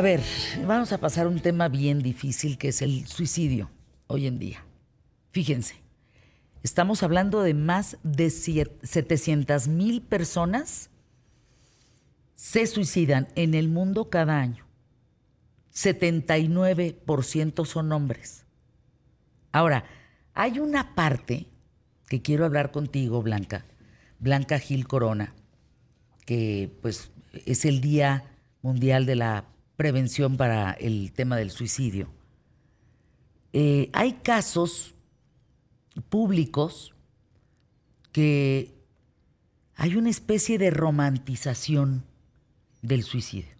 A ver, vamos a pasar un tema bien difícil que es el suicidio hoy en día. Fíjense, estamos hablando de más de 700 mil personas se suicidan en el mundo cada año. 79% son hombres. Ahora, hay una parte que quiero hablar contigo, Blanca, Blanca Gil Corona, que pues es el Día Mundial de la prevención para el tema del suicidio. Eh, hay casos públicos que hay una especie de romantización del suicidio.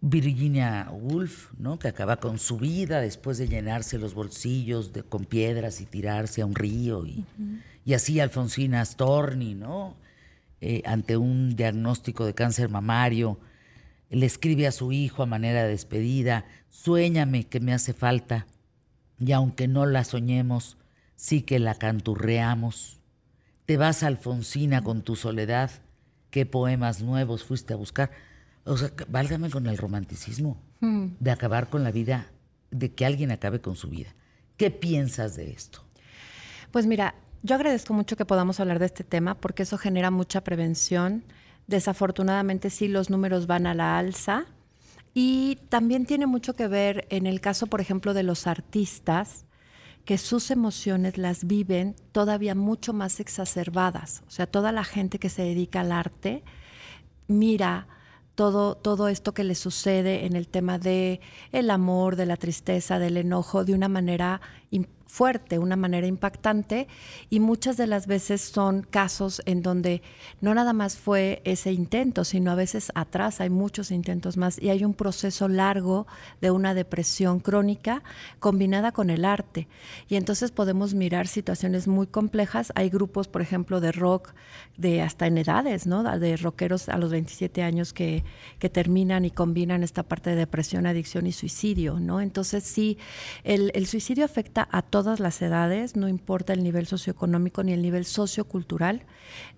Virginia Woolf, ¿no? que acaba con su vida después de llenarse los bolsillos de, con piedras y tirarse a un río, y, y así Alfonsina Storni, ¿no? Eh, ante un diagnóstico de cáncer mamario, le escribe a su hijo a manera de despedida, suéñame que me hace falta, y aunque no la soñemos, sí que la canturreamos. Te vas, Alfonsina, con tu soledad, qué poemas nuevos fuiste a buscar. O sea, válgame con el romanticismo hmm. de acabar con la vida, de que alguien acabe con su vida. ¿Qué piensas de esto? Pues mira, yo agradezco mucho que podamos hablar de este tema porque eso genera mucha prevención Desafortunadamente sí los números van a la alza y también tiene mucho que ver en el caso, por ejemplo, de los artistas, que sus emociones las viven todavía mucho más exacerbadas. O sea, toda la gente que se dedica al arte mira todo, todo esto que le sucede en el tema de el amor, de la tristeza, del enojo, de una manera fuerte, una manera impactante y muchas de las veces son casos en donde no nada más fue ese intento, sino a veces atrás hay muchos intentos más y hay un proceso largo de una depresión crónica combinada con el arte. Y entonces podemos mirar situaciones muy complejas. Hay grupos, por ejemplo, de rock, de hasta en edades, ¿no? De rockeros a los 27 años que, que terminan y combinan esta parte de depresión, adicción y suicidio, ¿no? Entonces sí, el, el suicidio afecta a todos todas las edades, no importa el nivel socioeconómico ni el nivel sociocultural.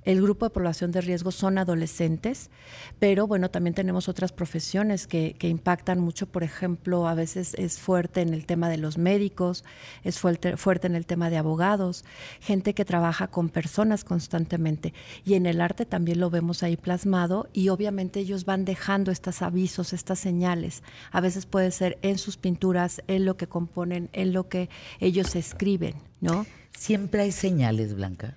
El grupo de población de riesgo son adolescentes, pero bueno, también tenemos otras profesiones que, impactan mucho. Por ejemplo, a veces es fuerte en el tema de los médicos, es fuerte, fuerte en el tema de abogados, gente que trabaja con personas constantemente. Y en el arte también lo vemos ahí plasmado y obviamente ellos van dejando estos avisos, estas señales. A veces puede ser en sus pinturas, en lo que componen, en lo que ellos escriben, ¿no? Siempre hay señales, Blanca.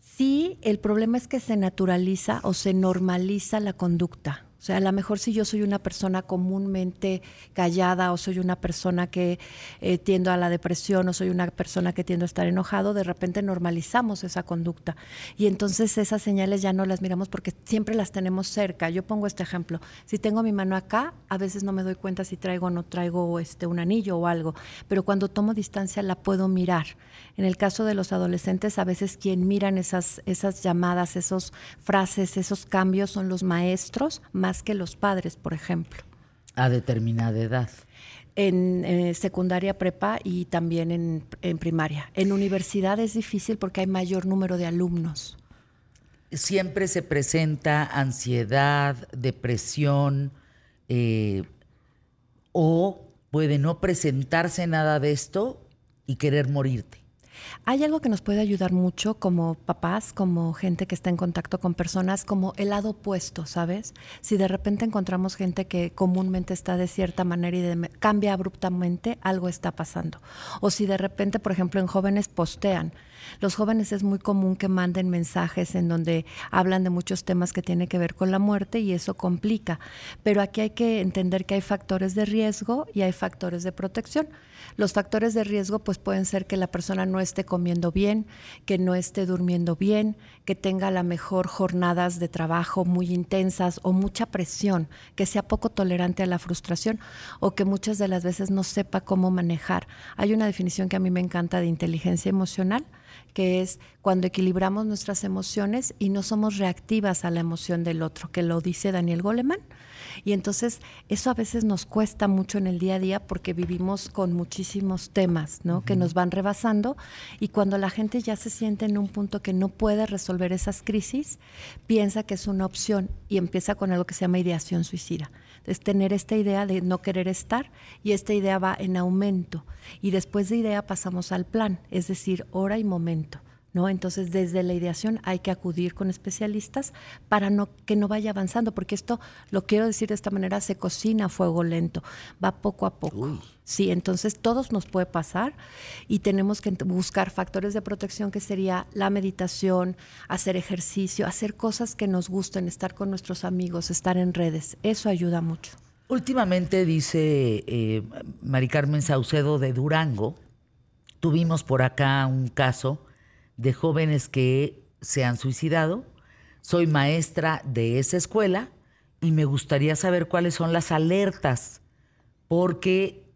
Sí, el problema es que se naturaliza o se normaliza la conducta. O sea, a lo mejor si yo soy una persona comúnmente callada o soy una persona que eh, tiendo a la depresión o soy una persona que tiendo a estar enojado, de repente normalizamos esa conducta. Y entonces esas señales ya no las miramos porque siempre las tenemos cerca. Yo pongo este ejemplo. Si tengo mi mano acá, a veces no me doy cuenta si traigo o no traigo este, un anillo o algo. Pero cuando tomo distancia la puedo mirar. En el caso de los adolescentes, a veces quien miran esas, esas llamadas, esas frases, esos cambios son los maestros más que los padres, por ejemplo. A determinada edad. En eh, secundaria prepa y también en, primaria. En universidad es difícil porque hay mayor número de alumnos. Siempre se presenta ansiedad, depresión, eh, o puede no presentarse nada de esto y querer morirte. Hay algo que nos puede ayudar mucho como papás, como gente que está en contacto con personas, como el lado opuesto, ¿sabes? Si de repente encontramos gente que comúnmente está de cierta manera y cambia abruptamente, algo está pasando. O si de repente, por ejemplo, en jóvenes postean, los jóvenes es muy común que manden mensajes en donde hablan de muchos temas que tienen que ver con la muerte y eso complica. Pero aquí hay que entender que hay factores de riesgo y hay factores de protección. Los factores de riesgo pues pueden ser que la persona no esté comiendo bien, que no esté durmiendo bien, que tenga a lo mejor jornadas de trabajo muy intensas o mucha presión, que sea poco tolerante a la frustración o que muchas de las veces no sepa cómo manejar. Hay una definición que a mí me encanta de inteligencia emocional, que es cuando equilibramos nuestras emociones y no somos reactivas a la emoción del otro, que lo dice Daniel Goleman. Y entonces eso a veces nos cuesta mucho en el día a día porque vivimos con muchísimos temas, ¿no? Que nos van rebasando y cuando la gente ya se siente en un punto que no puede resolver esas crisis, piensa que es una opción y empieza con algo que se llama ideación suicida. Es tener esta idea de no querer estar y esta idea va en aumento. Y después de idea pasamos al plan, es decir, hora y momento. ¿No? Entonces, desde la ideación hay que acudir con especialistas para no, que no vaya avanzando, porque esto, lo quiero decir de esta manera, se cocina a fuego lento, va poco a poco. Sí, entonces todos nos puede pasar y tenemos que buscar factores de protección que sería la meditación, hacer ejercicio, hacer cosas que nos gusten, estar con nuestros amigos, estar en redes. Eso ayuda mucho. Últimamente, dice eh, Mari Carmen Saucedo de Durango, tuvimos por acá un caso de jóvenes que se han suicidado. Soy maestra de esa escuela y me gustaría saber cuáles son las alertas, porque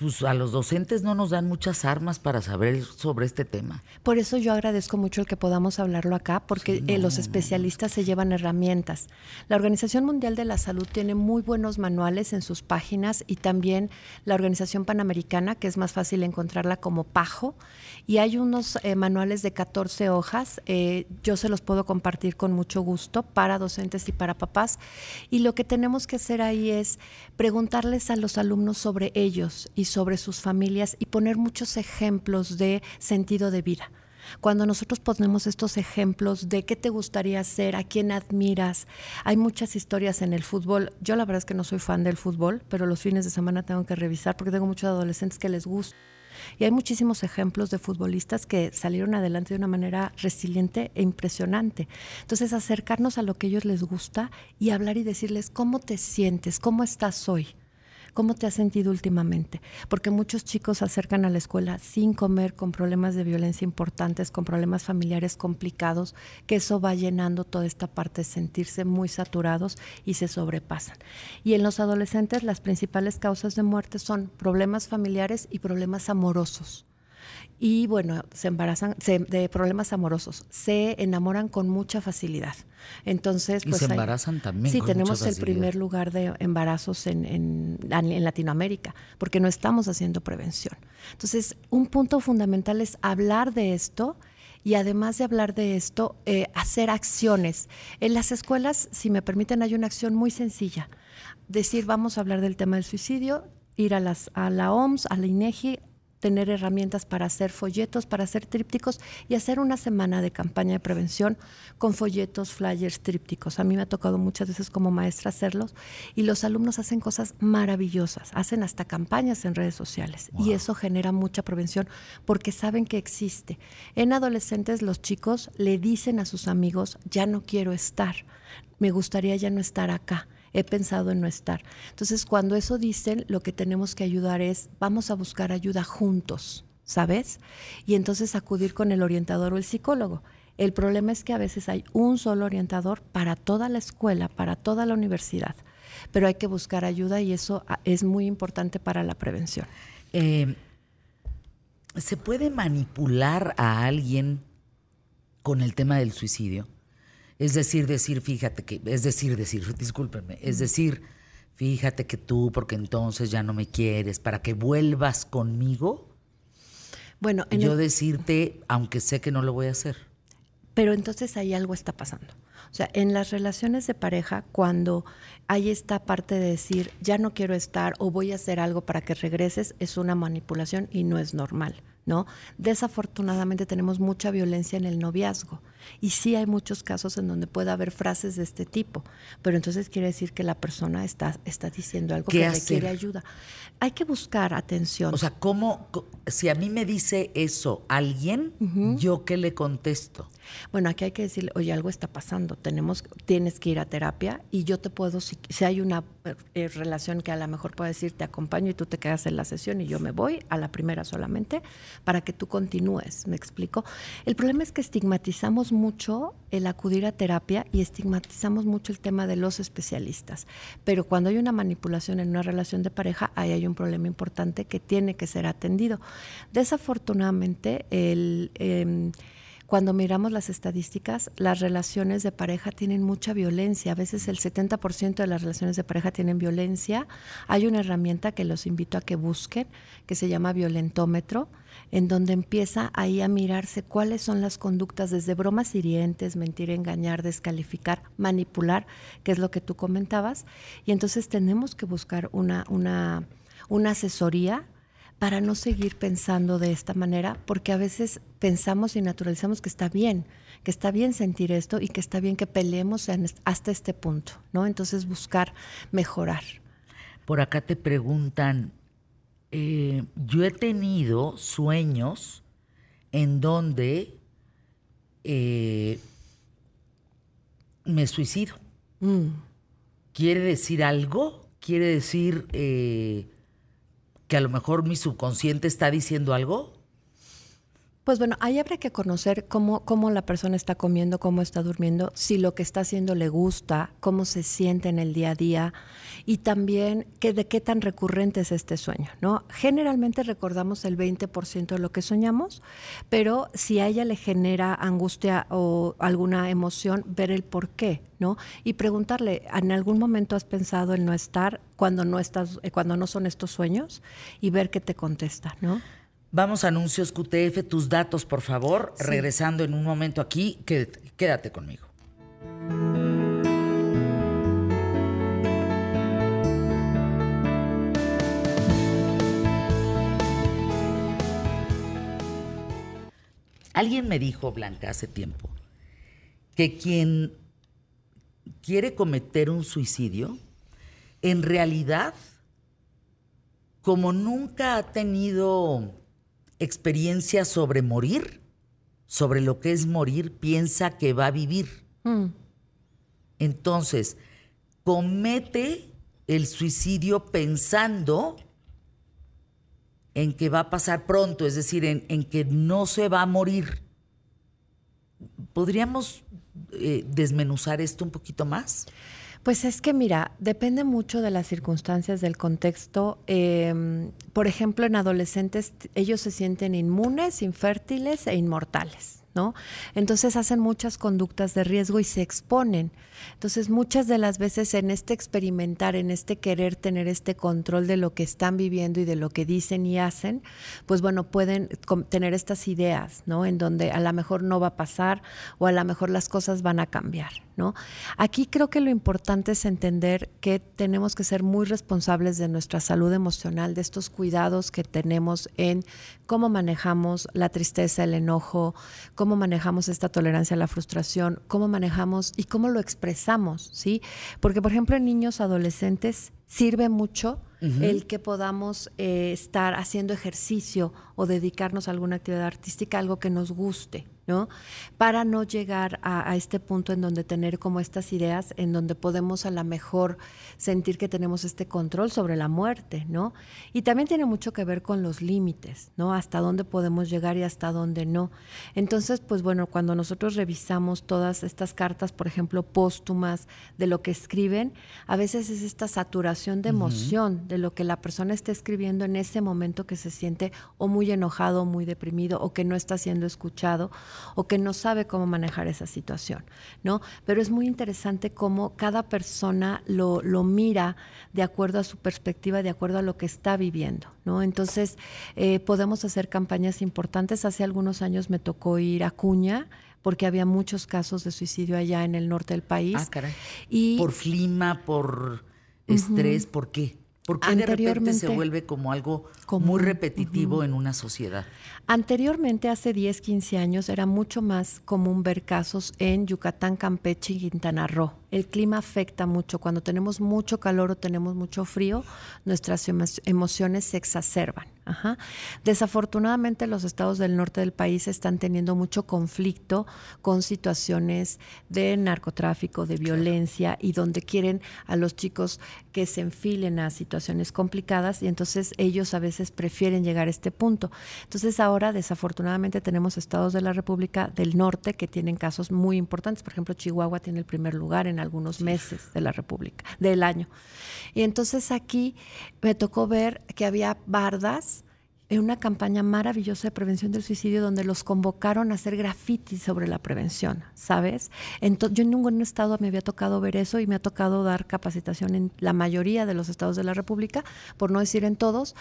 pues a los docentes no nos dan muchas armas para saber sobre este tema. Por eso yo agradezco mucho el que podamos hablarlo acá, porque eh, los especialistas se llevan herramientas. La Organización Mundial de la Salud tiene muy buenos manuales en sus páginas y también la Organización Panamericana, que es más fácil encontrarla como PAJO, y hay unos eh, manuales de 14 hojas. Eh, yo se los puedo compartir con mucho gusto para docentes y para papás. Y lo que tenemos que hacer ahí es preguntarles a los alumnos sobre ellos y sobre sus familias y poner muchos ejemplos de sentido de vida. Cuando nosotros ponemos estos ejemplos de qué te gustaría hacer, a quién admiras, hay muchas historias en el fútbol. Yo la verdad es que no soy fan del fútbol, pero los fines de semana tengo que revisar porque tengo muchos adolescentes que les gusta. Y hay muchísimos ejemplos de futbolistas que salieron adelante de una manera resiliente e impresionante. Entonces, acercarnos a lo que a ellos les gusta y hablar y decirles cómo te sientes, cómo estás hoy. ¿Cómo te has sentido últimamente? Porque muchos chicos se acercan a la escuela sin comer, con problemas de violencia importantes, con problemas familiares complicados, que eso va llenando toda esta parte de sentirse muy saturados y se sobrepasan. Y en los adolescentes las principales causas de muerte son problemas familiares y problemas amorosos y bueno, se embarazan de problemas amorosos, se enamoran con mucha facilidad. Entonces, pues. Y se embarazan también. Sí, tenemos el primer lugar de embarazos en, en, en, Latinoamérica, porque no estamos haciendo prevención. Entonces, un punto fundamental es hablar de esto y además de hablar de esto, eh, hacer acciones. En las escuelas, si me permiten, hay una acción muy sencilla. Decir, vamos a hablar del tema del suicidio, ir a, las, a la OMS, a la INEGI, tener herramientas para hacer folletos, para hacer trípticos y hacer una semana de campaña de prevención con folletos, flyers, trípticos. A mí me ha tocado muchas veces como maestra hacerlos y los alumnos hacen cosas maravillosas, hacen hasta campañas en redes sociales y eso genera mucha prevención porque saben que existe. En adolescentes los chicos le dicen a sus amigos, ya no quiero estar, me gustaría ya no estar acá he pensado en no estar. Entonces, cuando eso dicen, lo que tenemos que ayudar es, vamos a buscar ayuda juntos, ¿sabes? Y entonces acudir con el orientador o el psicólogo. El problema es que a veces hay un solo orientador para toda la escuela, para toda la universidad, pero hay que buscar ayuda y eso ah, es muy importante para la prevención. Eh, ¿Se puede manipular a alguien con el tema del suicidio? Es decir, decir, fíjate que, es decir, decir, discúlpenme, es decir, fíjate que tú, porque entonces ya no me quieres, para que vuelvas conmigo. Bueno, en yo decirte, aunque sé que no lo voy a hacer. Pero entonces ahí algo está pasando. O sea, en las relaciones de pareja, cuando hay esta parte de decir, ya no quiero estar o voy a hacer algo para que regreses, es una manipulación y no es normal. ¿No? Desafortunadamente tenemos mucha violencia en el noviazgo y sí hay muchos casos en donde puede haber frases de este tipo, pero entonces quiere decir que la persona está, está diciendo algo que requiere ayuda. Hay que buscar atención. O sea, ¿cómo, si a mí me dice eso alguien, yo qué le contesto? Bueno, aquí hay que decirle, oye, algo está pasando, tenemos, tienes que ir a terapia y yo te puedo, si, hay una eh, relación que a lo mejor puedo decir, te acompaño y tú te quedas en la sesión y yo me voy a la primera solamente para que tú continúes, ¿me explico? El problema es que estigmatizamos mucho el acudir a terapia y estigmatizamos mucho el tema de los especialistas, pero cuando hay una manipulación en una relación de pareja, ahí hay un problema importante que tiene que ser atendido. Desafortunadamente, el... Em, cuando miramos las estadísticas, las relaciones de pareja tienen mucha violencia. A veces el 70% de las relaciones de pareja tienen violencia. Hay una herramienta que los invito a que busquen, que se llama violentómetro, en donde empieza ahí a mirarse cuáles son las conductas desde bromas hirientes, mentir, engañar, descalificar, manipular, que es lo que tú comentabas. Y entonces tenemos que buscar una, una, una asesoría para no seguir pensando de esta manera, porque a veces pensamos y naturalizamos que está bien, que está bien sentir esto y que está bien que peleemos hasta este punto, ¿no? Entonces buscar mejorar. Por acá te preguntan, eh, yo he tenido sueños en donde eh, me suicido. Mm. ¿Quiere decir algo? ¿Quiere decir... Eh, que a lo mejor mi subconsciente está diciendo algo? Pues bueno, ahí habría que conocer cómo, cómo la persona está comiendo, cómo está durmiendo, si lo que está haciendo le gusta, cómo se siente en el día a día y también qué, de qué tan recurrente es este sueño. ¿no? Generalmente recordamos el 20% de lo que soñamos, pero si a ella le genera angustia o alguna emoción, ver el por qué. ¿no? Y preguntarle, ¿en algún momento has pensado en no estar cuando no, estás, eh, cuando no son estos sueños? Y ver qué te contesta, ¿no? Vamos a anuncios QTF, tus datos, por favor. Regresando en un momento aquí, quédate conmigo. Alguien me dijo, Blanca, hace tiempo, que quien quiere cometer un suicidio, en realidad, como nunca ha tenido experiencia sobre morir, sobre lo que es morir, piensa que va a vivir. Mm. Entonces, comete el suicidio pensando en que va a pasar pronto, es decir, en, que no se va a morir. ¿Podríamos eh, desmenuzar esto un poquito más? Pues es que mira, depende mucho de las circunstancias, del contexto. Em, por ejemplo, en adolescentes ellos se sienten inmunes, infértiles e inmortales. ¿No? Entonces hacen muchas conductas de riesgo y se exponen. Entonces muchas de las veces en este experimentar, en este querer tener este control de lo que están viviendo y de lo que dicen y hacen, pues bueno, pueden tener estas ideas, ¿no? En donde a lo mejor no va a pasar o a lo mejor las cosas van a cambiar, ¿no? Aquí creo que lo importante es entender que tenemos que ser muy responsables de nuestra salud emocional, de estos cuidados que tenemos en cómo manejamos la tristeza, el enojo, cómo manejamos esta tolerancia a la frustración, cómo manejamos y cómo lo expresamos, ¿sí? Porque, por ejemplo, en niños adolescentes sirve mucho el que podamos eh, estar haciendo ejercicio o dedicarnos a alguna actividad artística, algo que nos guste, ¿no? Para no llegar a, este punto en donde tener como estas ideas, en donde podemos a lo mejor sentir que tenemos este control sobre la muerte, ¿no? Y también tiene mucho que ver con los límites, ¿no? Hasta dónde podemos llegar y hasta dónde no. Entonces, pues bueno, cuando nosotros revisamos todas estas cartas, por ejemplo, póstumas de lo que escriben, a veces es esta saturación de emoción de lo que la persona está escribiendo en ese momento que se siente o muy enojado, muy deprimido, o que no está siendo escuchado, o que no sabe cómo manejar esa situación, ¿no? Pero es muy interesante cómo cada persona lo, lo mira de acuerdo a su perspectiva, de acuerdo a lo que está viviendo, ¿no? Entonces, eh, podemos hacer campañas importantes. Hace algunos años me tocó ir a Cuña, porque había muchos casos de suicidio allá en el norte del país. Ah, caray. Y, por clima, por estrés, ¿por qué? Porque de repente se vuelve como algo muy repetitivo en una sociedad. Anteriormente, hace 10, 15 años, era mucho más común ver casos en Yucatán, Campeche y Quintana Roo. El clima afecta mucho. Cuando tenemos mucho calor o tenemos mucho frío, nuestras emociones se exacerban. Desafortunadamente los estados del norte del país están teniendo mucho conflicto con situaciones de narcotráfico, de violencia y donde quieren a los chicos que se enfilen a situaciones complicadas y entonces ellos a veces prefieren llegar a este punto. Entonces ahora desafortunadamente tenemos estados de la República del Norte que tienen casos muy importantes. Por ejemplo, Chihuahua tiene el primer lugar en algunos meses de la República, del año. Y entonces aquí me tocó ver que había bardas en una campaña maravillosa de prevención del suicidio donde los convocaron a hacer grafitis sobre la prevención, ¿sabes? Entonces, yo en ningún estado me había tocado ver eso y me ha tocado dar capacitación en la mayoría de los estados de la República, por no decir en todos,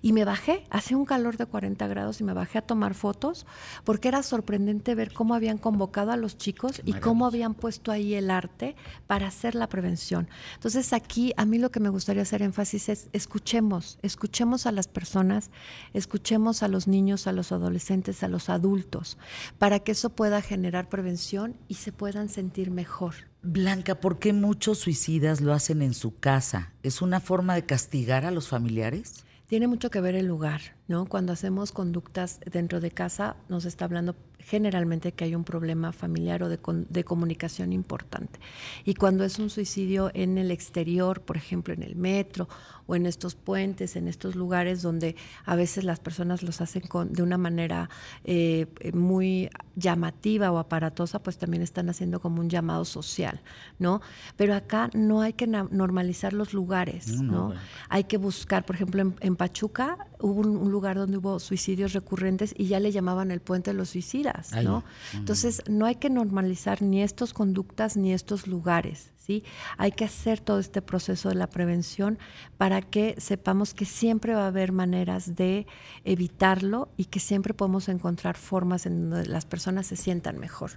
y me bajé, hacía un calor de 40 grados y me bajé a tomar fotos porque era sorprendente ver cómo habían convocado a los chicos y cómo habían puesto ahí el arte para hacer la prevención. Entonces aquí a mí lo que me gustaría hacer énfasis es escuchemos, escuchemos a las personas, escuchemos a los niños, a los adolescentes, a los adultos, para que eso pueda generar prevención y se puedan sentir mejor. Blanca, ¿por qué muchos suicidas lo hacen en su casa? ¿Es una forma de castigar a los familiares? Tiene mucho que ver el lugar, ¿no? Cuando hacemos conductas dentro de casa, nos está hablando generalmente que hay un problema familiar o de, de, comunicación importante. Y cuando es un suicidio en el exterior, por ejemplo en el metro o en estos puentes, en estos lugares donde a veces las personas los hacen con, de una manera eh, muy llamativa o aparatosa, pues también están haciendo como un llamado social, ¿no? Pero acá no hay que normalizar los lugares, ¿no? Hay que buscar, por ejemplo, en, Pachuca hubo un, lugar donde hubo suicidios recurrentes y ya le llamaban el puente de los suicidas ¿no? Entonces, no hay que normalizar ni estas conductas ni estos lugares, ¿sí? Hay que hacer todo este proceso de la prevención para que sepamos que siempre va a haber maneras de evitarlo y que siempre podemos encontrar formas en donde las personas se sientan mejor.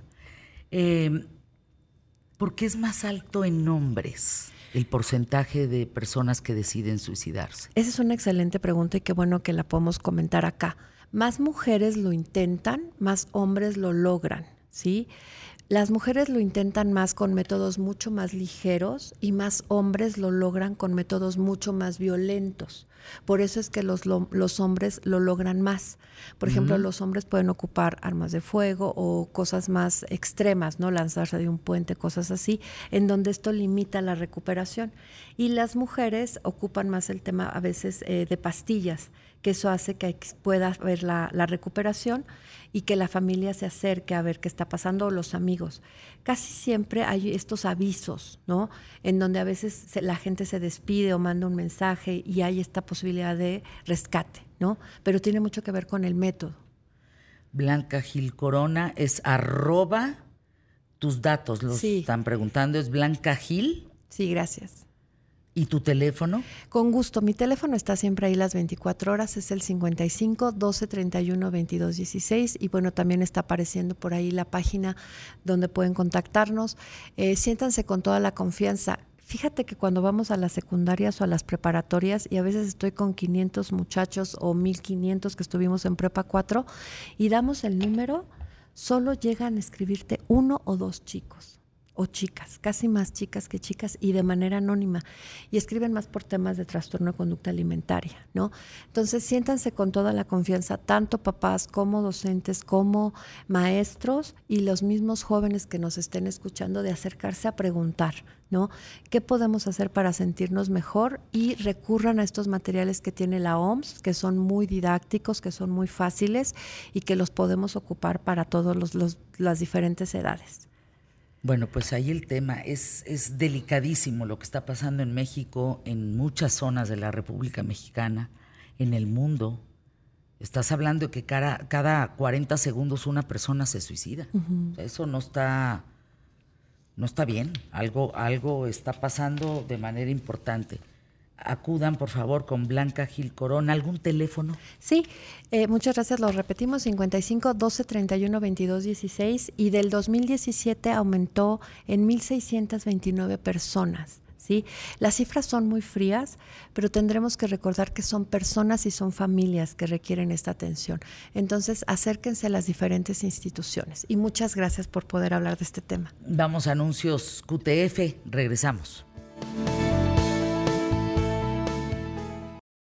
Eh, ¿Por qué es más alto en hombres? El porcentaje de personas que deciden suicidarse? Esa es una excelente pregunta y qué bueno que la podemos comentar acá más mujeres lo intentan, más hombres lo logran, ¿sí? Las mujeres lo intentan más con métodos mucho más ligeros y más hombres lo logran con métodos mucho más violentos. Por eso es que los, los hombres lo logran más. Por ejemplo, los hombres pueden ocupar armas de fuego o cosas más extremas, ¿no? Lanzarse de un puente, cosas así, en donde esto limita la recuperación. Y las mujeres ocupan más el tema a veces eh, de pastillas que eso hace que pueda ver la, recuperación y que la familia se acerque a ver qué está pasando o los amigos. Casi siempre hay estos avisos, ¿no? En donde a veces la gente se despide o manda un mensaje y hay esta posibilidad de rescate, ¿no? Pero tiene mucho que ver con el método. Blanca Gil Corona es arroba tus datos, los están preguntando, es Blanca Gil. Sí, gracias. ¿Y tu teléfono? Con gusto. Mi teléfono está siempre ahí las 24 horas. Es el 55 12 31 22 16. Y bueno, también está apareciendo por ahí la página donde pueden contactarnos. Eh, siéntanse con toda la confianza. Fíjate que cuando vamos a las secundarias o a las preparatorias, y a veces estoy con 500 muchachos o 1500 que estuvimos en Prepa 4, y damos el número, solo llegan a escribirte uno o dos chicos o chicas, casi más chicas que chicas y de manera anónima. Y escriben más por temas de trastorno de conducta alimentaria, ¿no? Entonces siéntanse con toda la confianza, tanto papás como docentes, como maestros y los mismos jóvenes que nos estén escuchando, de acercarse a preguntar, ¿no? ¿Qué podemos hacer para sentirnos mejor? Y recurran a estos materiales que tiene la OMS, que son muy didácticos, que son muy fáciles y que los podemos ocupar para todas las diferentes edades. Bueno, pues ahí el tema es, es delicadísimo lo que está pasando en México, en muchas zonas de la República Mexicana, en el mundo. Estás hablando de que cada, cada 40 segundos una persona se suicida. eso no está, no está bien. Algo, algo está pasando de manera importante acudan por favor con Blanca Gil Corona. ¿Algún teléfono? Sí, eh, muchas gracias. Lo repetimos, 55 12 31 22 16 y del 2017 aumentó en 1.629 personas. ¿Sí? Las cifras son muy frías, pero tendremos que recordar que son personas y son familias que requieren esta atención. Entonces, acérquense a las diferentes instituciones. Y muchas gracias por poder hablar de este tema. Vamos a anuncios QTF, regresamos.